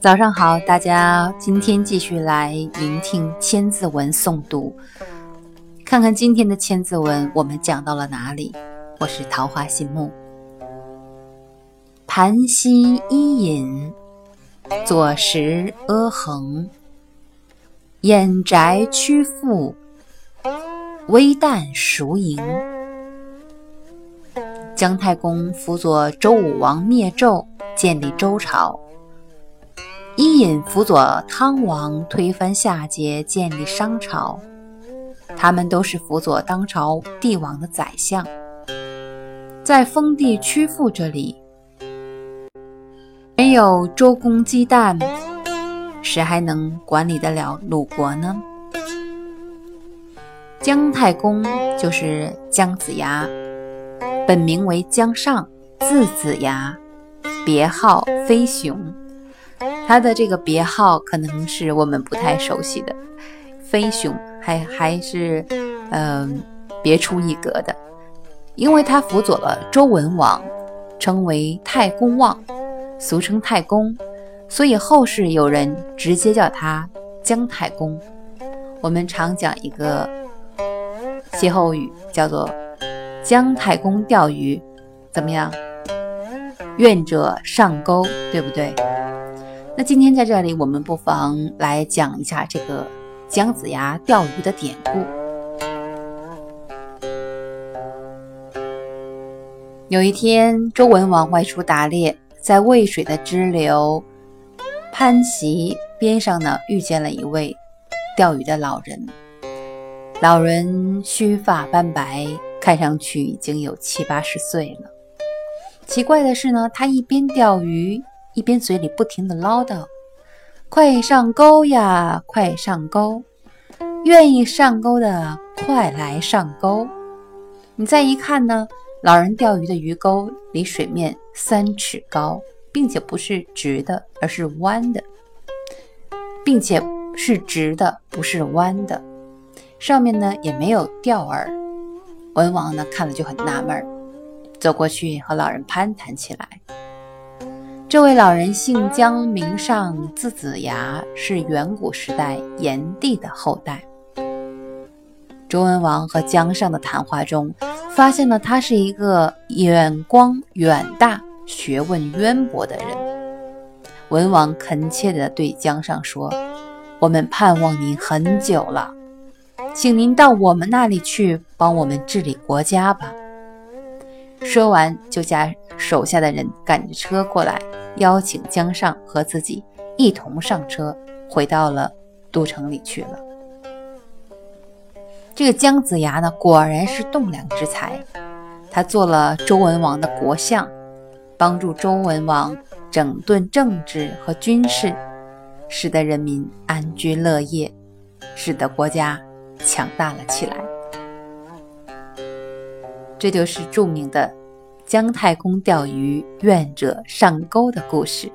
早上好，大家，今天继续来聆听《千字文》诵读，看看今天的《千字文》我们讲到了哪里？我是桃花心木。盘溪伊尹，左石阿衡，掩宅曲阜，微旦熟营。姜太公辅佐周武王灭纣，建立周朝。伊尹辅佐汤王推翻夏桀，建立商朝。他们都是辅佐当朝帝王的宰相。在封地曲阜这里，没有周公姬旦，谁还能管理得了鲁国呢？姜太公就是姜子牙，本名为姜尚，字子牙，别号飞熊。他的这个别号可能是我们不太熟悉的，飞熊还还是嗯别出一格的，因为他辅佐了周文王，称为太公望，俗称太公，所以后世有人直接叫他姜太公。我们常讲一个歇后语，叫做“姜太公钓鱼”，怎么样？愿者上钩，对不对？那今天在这里，我们不妨来讲一下这个姜子牙钓鱼的典故。有一天，周文王外出打猎，在渭水的支流潘溪边上呢，遇见了一位钓鱼的老人。老人须发斑白，看上去已经有七八十岁了。奇怪的是呢，他一边钓鱼。一边嘴里不停地唠叨：“快上钩呀，快上钩！愿意上钩的，快来上钩！”你再一看呢，老人钓鱼的鱼钩离水面三尺高，并且不是直的，而是弯的，并且是直的，不是弯的。上面呢也没有钓饵。文王呢看了就很纳闷，走过去和老人攀谈起来。这位老人姓姜，名尚，字子牙，是远古时代炎帝的后代。周文王和姜尚的谈话中，发现了他是一个眼光远大、学问渊博的人。文王恳切地对姜尚说：“我们盼望您很久了，请您到我们那里去，帮我们治理国家吧。”说完，就叫手下的人赶着车过来。邀请姜尚和自己一同上车，回到了都城里去了。这个姜子牙呢，果然是栋梁之才。他做了周文王的国相，帮助周文王整顿政治和军事，使得人民安居乐业，使得国家强大了起来。这就是著名的。姜太公钓鱼，愿者上钩的故事。